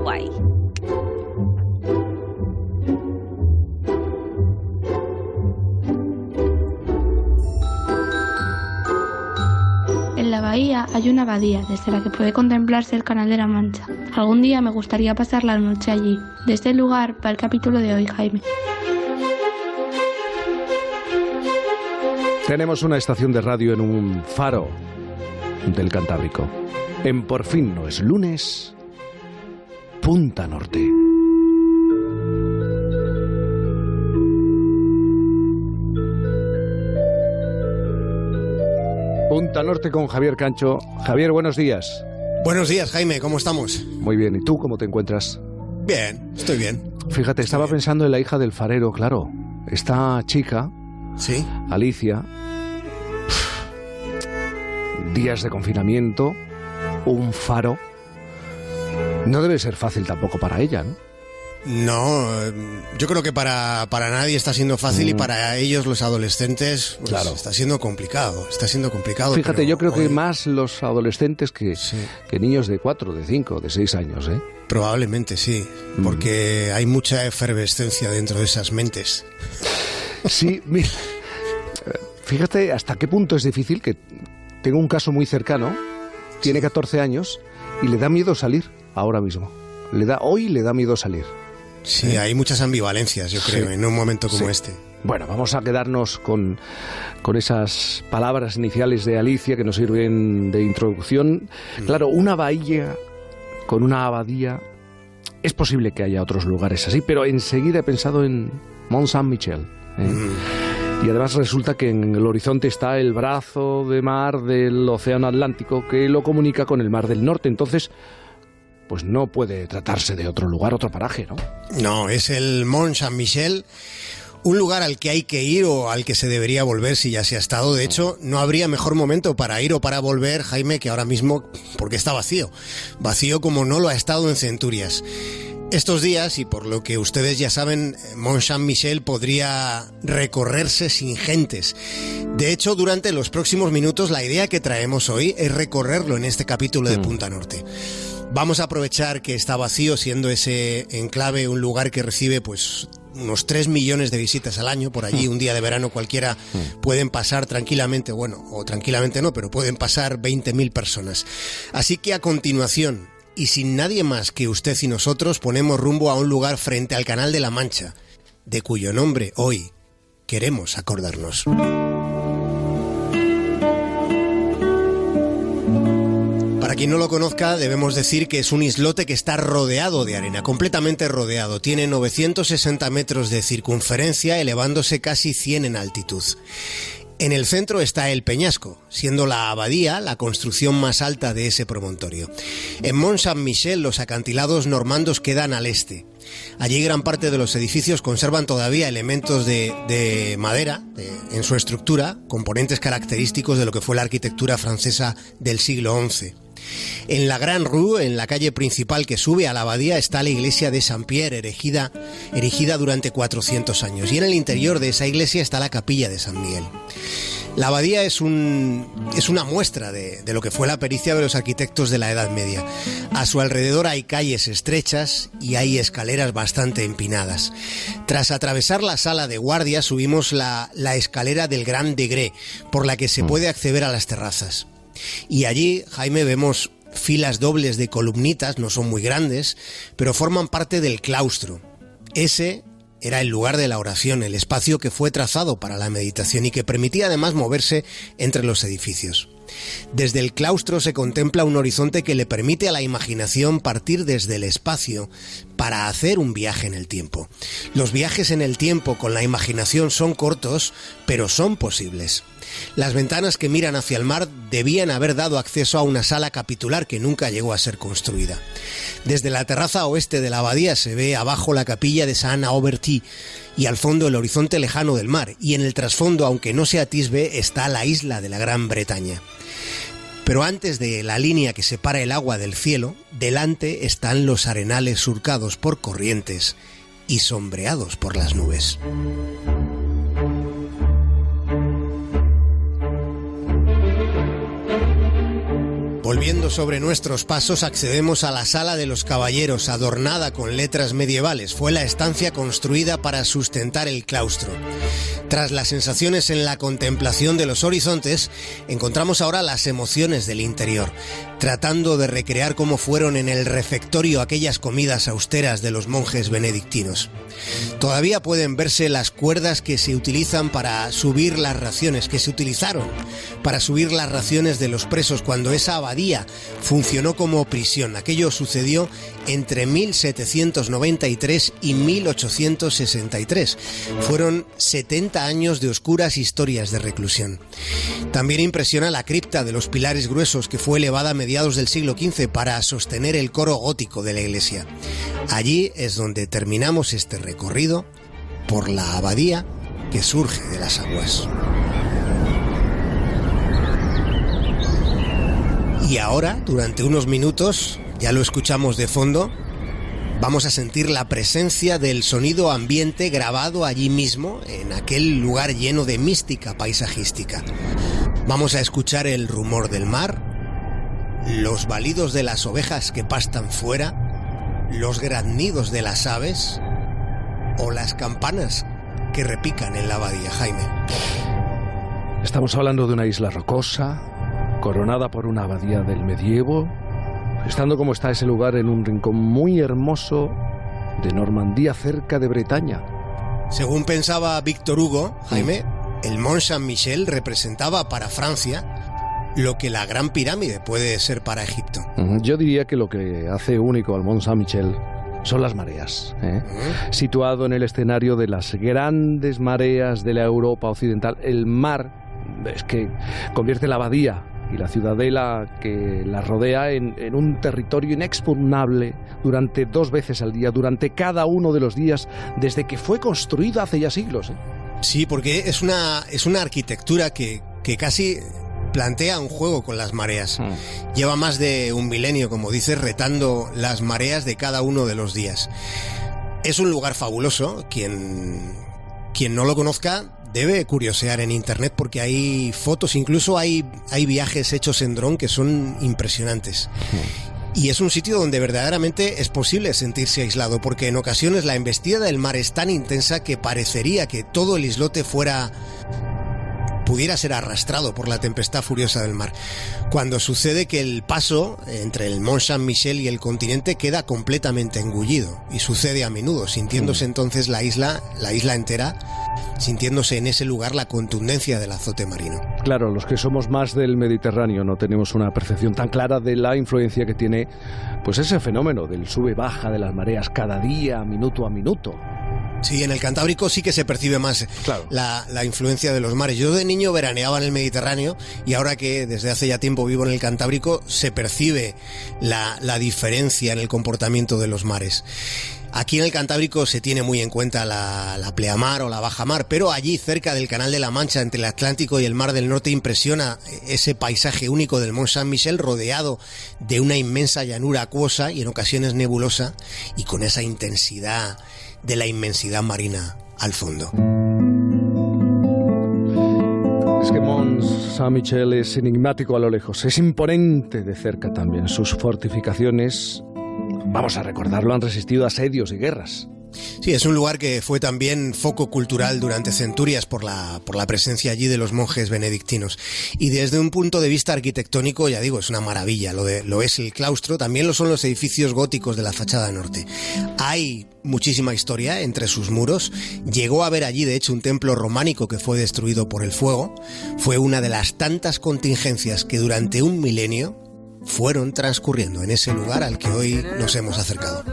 Guay. En la bahía hay una abadía desde la que puede contemplarse el Canal de la Mancha. Algún día me gustaría pasar la noche allí. De este lugar va el capítulo de hoy, Jaime. Tenemos una estación de radio en un faro del Cantábrico. En Por fin no es lunes, Punta Norte. Punta Norte con Javier Cancho. Javier, buenos días. Buenos días, Jaime, ¿cómo estamos? Muy bien, ¿y tú cómo te encuentras? Bien, estoy bien. Fíjate, estaba pensando en la hija del farero, claro. Esta chica, ¿Sí? Alicia, días de confinamiento, un faro. No debe ser fácil tampoco para ella, ¿no? No, eh, yo creo que para, para nadie está siendo fácil y para ellos los adolescentes pues, Mm. Claro. está siendo complicado, está siendo complicado. Fíjate, yo creo que más los adolescentes que, Sí. que niños de 4, de 5, de 6 años, ¿eh? Probablemente sí, Mm. porque hay mucha efervescencia dentro de esas mentes. Sí, mira, fíjate hasta qué punto es difícil que tengo un caso muy cercano, tiene 14 años y le da miedo salir ahora mismo. Le da, hoy le da miedo salir. Sí, hay muchas ambivalencias, yo creo, Sí. en un momento como Sí. este. Bueno, vamos a quedarnos con, con esas palabras iniciales de Alicia que nos sirven de introducción. Claro, una bahía con una abadía. Es posible que haya otros lugares así, pero enseguida he pensado en Mont Saint-Michel. ¿eh? Y además resulta que en el horizonte está el brazo de mar del Océano Atlántico que lo comunica con el Mar del Norte. Entonces, pues no puede tratarse de otro lugar, otro paraje, ¿no? No, es el Mont Saint-Michel, un lugar al que hay que ir o al que se debería volver si ya se ha estado. De hecho, no habría mejor momento para ir o para volver, Jaime, que ahora mismo, porque está vacío. Vacío como no lo ha estado en centurias. Estos días, y por lo que ustedes ya saben, Mont Saint-Michel podría recorrerse sin gentes. De hecho, durante los próximos minutos, la idea que traemos hoy es recorrerlo en este capítulo de Punta Norte. Vamos a aprovechar que está vacío, siendo ese enclave un lugar que recibe pues unos 3 millones de visitas al año. Por allí, un día de verano cualquiera pueden pasar tranquilamente, bueno, o tranquilamente no, pero pueden pasar 20.000 personas. Así que a continuación, y sin nadie más que usted y nosotros, ponemos rumbo a un lugar frente al Canal de la Mancha, de cuyo nombre hoy queremos acordarnos. Quien no lo conozca, debemos decir que es un islote que está rodeado de arena, completamente rodeado. Tiene 960 metros de circunferencia, elevándose casi 100 en altitud. En el centro está el peñasco, siendo la abadía la construcción más alta de ese promontorio. En Mont Saint-Michel los acantilados normandos quedan al este. Allí gran parte de los edificios conservan todavía elementos de, de madera de- en su estructura, componentes característicos de lo que fue la arquitectura francesa del siglo XI. En la Gran Rue, en la calle principal que sube a la abadía, está la iglesia de Saint-Pierre, erigida, erigida durante 400 años. Y en el interior de esa iglesia está la capilla de San Miguel. La abadía es, un, es una muestra de, de lo que fue la pericia de los arquitectos de la Edad Media. A su alrededor hay calles estrechas y hay escaleras bastante empinadas. Tras atravesar la sala de guardia subimos la, la escalera del Gran Degré, por la que se puede acceder a las terrazas. Y allí, Jaime, vemos filas dobles de columnitas, no son muy grandes, pero forman parte del claustro. Ese era el lugar de la oración, el espacio que fue trazado para la meditación y que permitía además moverse entre los edificios. Desde el claustro se contempla un horizonte que le permite a la imaginación partir desde el espacio para hacer un viaje en el tiempo. Los viajes en el tiempo con la imaginación son cortos, pero son posibles. Las ventanas que miran hacia el mar debían haber dado acceso a una sala capitular que nunca llegó a ser construida. Desde la terraza oeste de la abadía se ve abajo la capilla de San Auberty y al fondo el horizonte lejano del mar, y en el trasfondo, aunque no se atisbe, está la isla de la Gran Bretaña. Pero antes de la línea que separa el agua del cielo, delante están los arenales surcados por corrientes y sombreados por las nubes. Volviendo sobre nuestros pasos, accedemos a la sala de los caballeros, adornada con letras medievales. Fue la estancia construida para sustentar el claustro. Tras las sensaciones en la contemplación de los horizontes, encontramos ahora las emociones del interior, tratando de recrear cómo fueron en el refectorio aquellas comidas austeras de los monjes benedictinos. Todavía pueden verse las cuerdas que se utilizan para subir las raciones, que se utilizaron para subir las raciones de los presos cuando esa abadía funcionó como prisión. Aquello sucedió entre 1793 y 1863. Fueron 70 años de oscuras historias de reclusión. También impresiona la cripta de los pilares gruesos que fue elevada a del siglo XV para sostener el coro gótico de la iglesia. Allí es donde terminamos este recorrido por la abadía que surge de las aguas. Y ahora, durante unos minutos, ya lo escuchamos de fondo, vamos a sentir la presencia del sonido ambiente grabado allí mismo, en aquel lugar lleno de mística paisajística. Vamos a escuchar el rumor del mar, los balidos de las ovejas que pastan fuera, los graznidos de las aves o las campanas que repican en la abadía, Jaime. Estamos hablando de una isla rocosa, coronada por una abadía del medievo, estando como está ese lugar en un rincón muy hermoso de Normandía cerca de Bretaña. Según pensaba Víctor Hugo, Jaime, el Mont Saint-Michel representaba para Francia lo que la Gran Pirámide puede ser para Egipto. Yo diría que lo que hace único al Mont Saint-Michel son las mareas. ¿eh? Situado en el escenario de las grandes mareas de la Europa occidental, el mar es que convierte la abadía y la ciudadela que la rodea en, un territorio inexpugnable durante dos veces al día, durante cada uno de los días, desde que fue construida hace ya siglos. ¿eh? Sí, porque es una, es una arquitectura que, que casi plantea un juego con las mareas. Hmm. Lleva más de un milenio, como dices, retando las mareas de cada uno de los días. Es un lugar fabuloso, quien, quien no lo conozca debe curiosear en internet porque hay fotos, incluso hay, hay viajes hechos en dron que son impresionantes. Y es un sitio donde verdaderamente es posible sentirse aislado, porque en ocasiones la embestida del mar es tan intensa que parecería que todo el islote fuera pudiera ser arrastrado por la tempestad furiosa del mar. Cuando sucede que el paso entre el Mont Saint-Michel y el continente queda completamente engullido y sucede a menudo, sintiéndose mm. entonces la isla, la isla entera, sintiéndose en ese lugar la contundencia del azote marino. Claro, los que somos más del Mediterráneo no tenemos una percepción tan clara de la influencia que tiene pues ese fenómeno del sube baja de las mareas cada día, minuto a minuto. Sí, en el Cantábrico sí que se percibe más la, influencia de los mares. Yo de niño veraneaba en el Mediterráneo y ahora que desde hace ya tiempo vivo en el Cantábrico se percibe la, diferencia en el comportamiento de los mares. Aquí en el Cantábrico se tiene muy en cuenta la, la, pleamar o la bajamar, pero allí cerca del Canal de la Mancha, entre el Atlántico y el Mar del Norte, impresiona ese paisaje único del Mont Saint-Michel rodeado de una inmensa llanura acuosa y en ocasiones nebulosa y con esa intensidad de la inmensidad marina al fondo. Es que Mont Saint-Michel es enigmático a lo lejos, es imponente de cerca también. Sus fortificaciones, vamos a recordarlo, han resistido asedios y guerras. Sí, es un lugar que fue también foco cultural durante centurias por la, por la presencia allí de los monjes benedictinos. Y desde un punto de vista arquitectónico, ya digo, es una maravilla. Lo, de, lo es el claustro, también lo son los edificios góticos de la fachada norte. Hay muchísima historia entre sus muros. Llegó a haber allí, de hecho, un templo románico que fue destruido por el fuego. Fue una de las tantas contingencias que durante un milenio fueron transcurriendo en ese lugar al que hoy nos hemos acercado.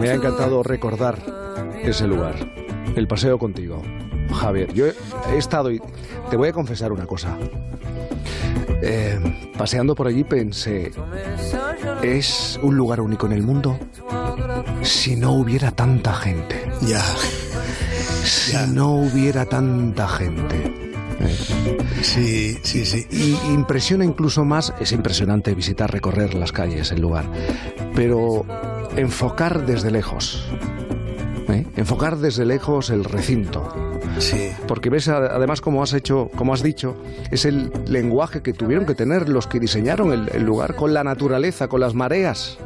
Me ha encantado recordar ese lugar, el paseo contigo. Javier, yo he estado y te voy a confesar una cosa. Eh, paseando por allí pensé, es un lugar único en el mundo si no hubiera tanta gente. Ya si no hubiera tanta gente. Sí, sí, sí. Y impresiona incluso más, es impresionante visitar, recorrer las calles, el lugar, pero enfocar desde lejos ¿eh? enfocar desde lejos el recinto. Sí. Porque ves, además, como has hecho, como has dicho, es el lenguaje que tuvieron que tener los que diseñaron el, lugar con la naturaleza, con las mareas.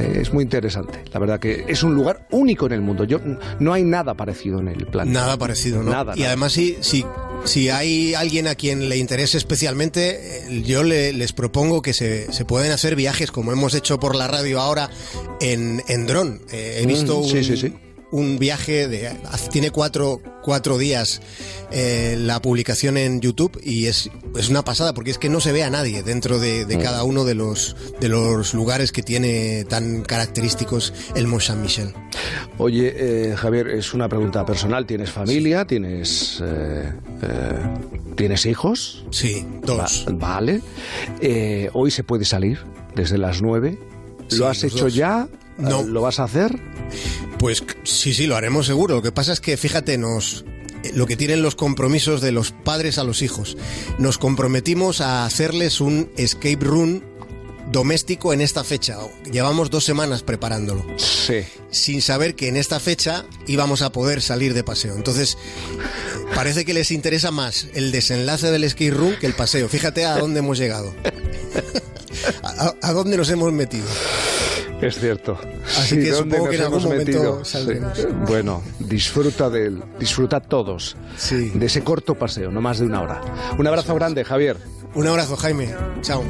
Eh, es muy interesante. La verdad que es un lugar único en el mundo. Yo, no hay nada parecido en el planeta. Nada parecido, ¿no? Nada, y además, sí, sí, si hay alguien a quien le interese especialmente, eh, yo les propongo que se, se, pueden hacer viajes como hemos hecho por la radio ahora en, en dron. Eh, he visto mm, sí, sí, sí un viaje de tiene cuatro, cuatro días eh, la publicación en YouTube y es, es una pasada porque es que no se ve a nadie dentro de, mm. cada uno de los de los lugares que tiene tan característicos el Mont Saint Michel. Oye, eh, Javier, es una pregunta personal. ¿Tienes familia? ¿Tienes eh, tienes hijos? Sí, dos. vale. hoy se puede salir desde las nueve. ¿Lo has hecho ya? No. ¿Lo vas a hacer? Pues sí, sí, lo haremos seguro. Lo que pasa es que, fíjate, nos, eh, lo que tienen los compromisos de los padres a los hijos. Nos comprometimos a hacerles un escape room doméstico en esta fecha. Llevamos dos semanas preparándolo. Sí. Sin saber que en esta fecha íbamos a poder salir de paseo. Entonces, parece que les interesa más el desenlace del escape room que el paseo. Fíjate a dónde hemos llegado. a dónde nos hemos metido. Es cierto. Así que supongo que en algún momento Bueno, disfruta del, disfruta todos de ese corto paseo, no más de una hora. Un abrazo grande, Javier. Un abrazo, Jaime. Chao.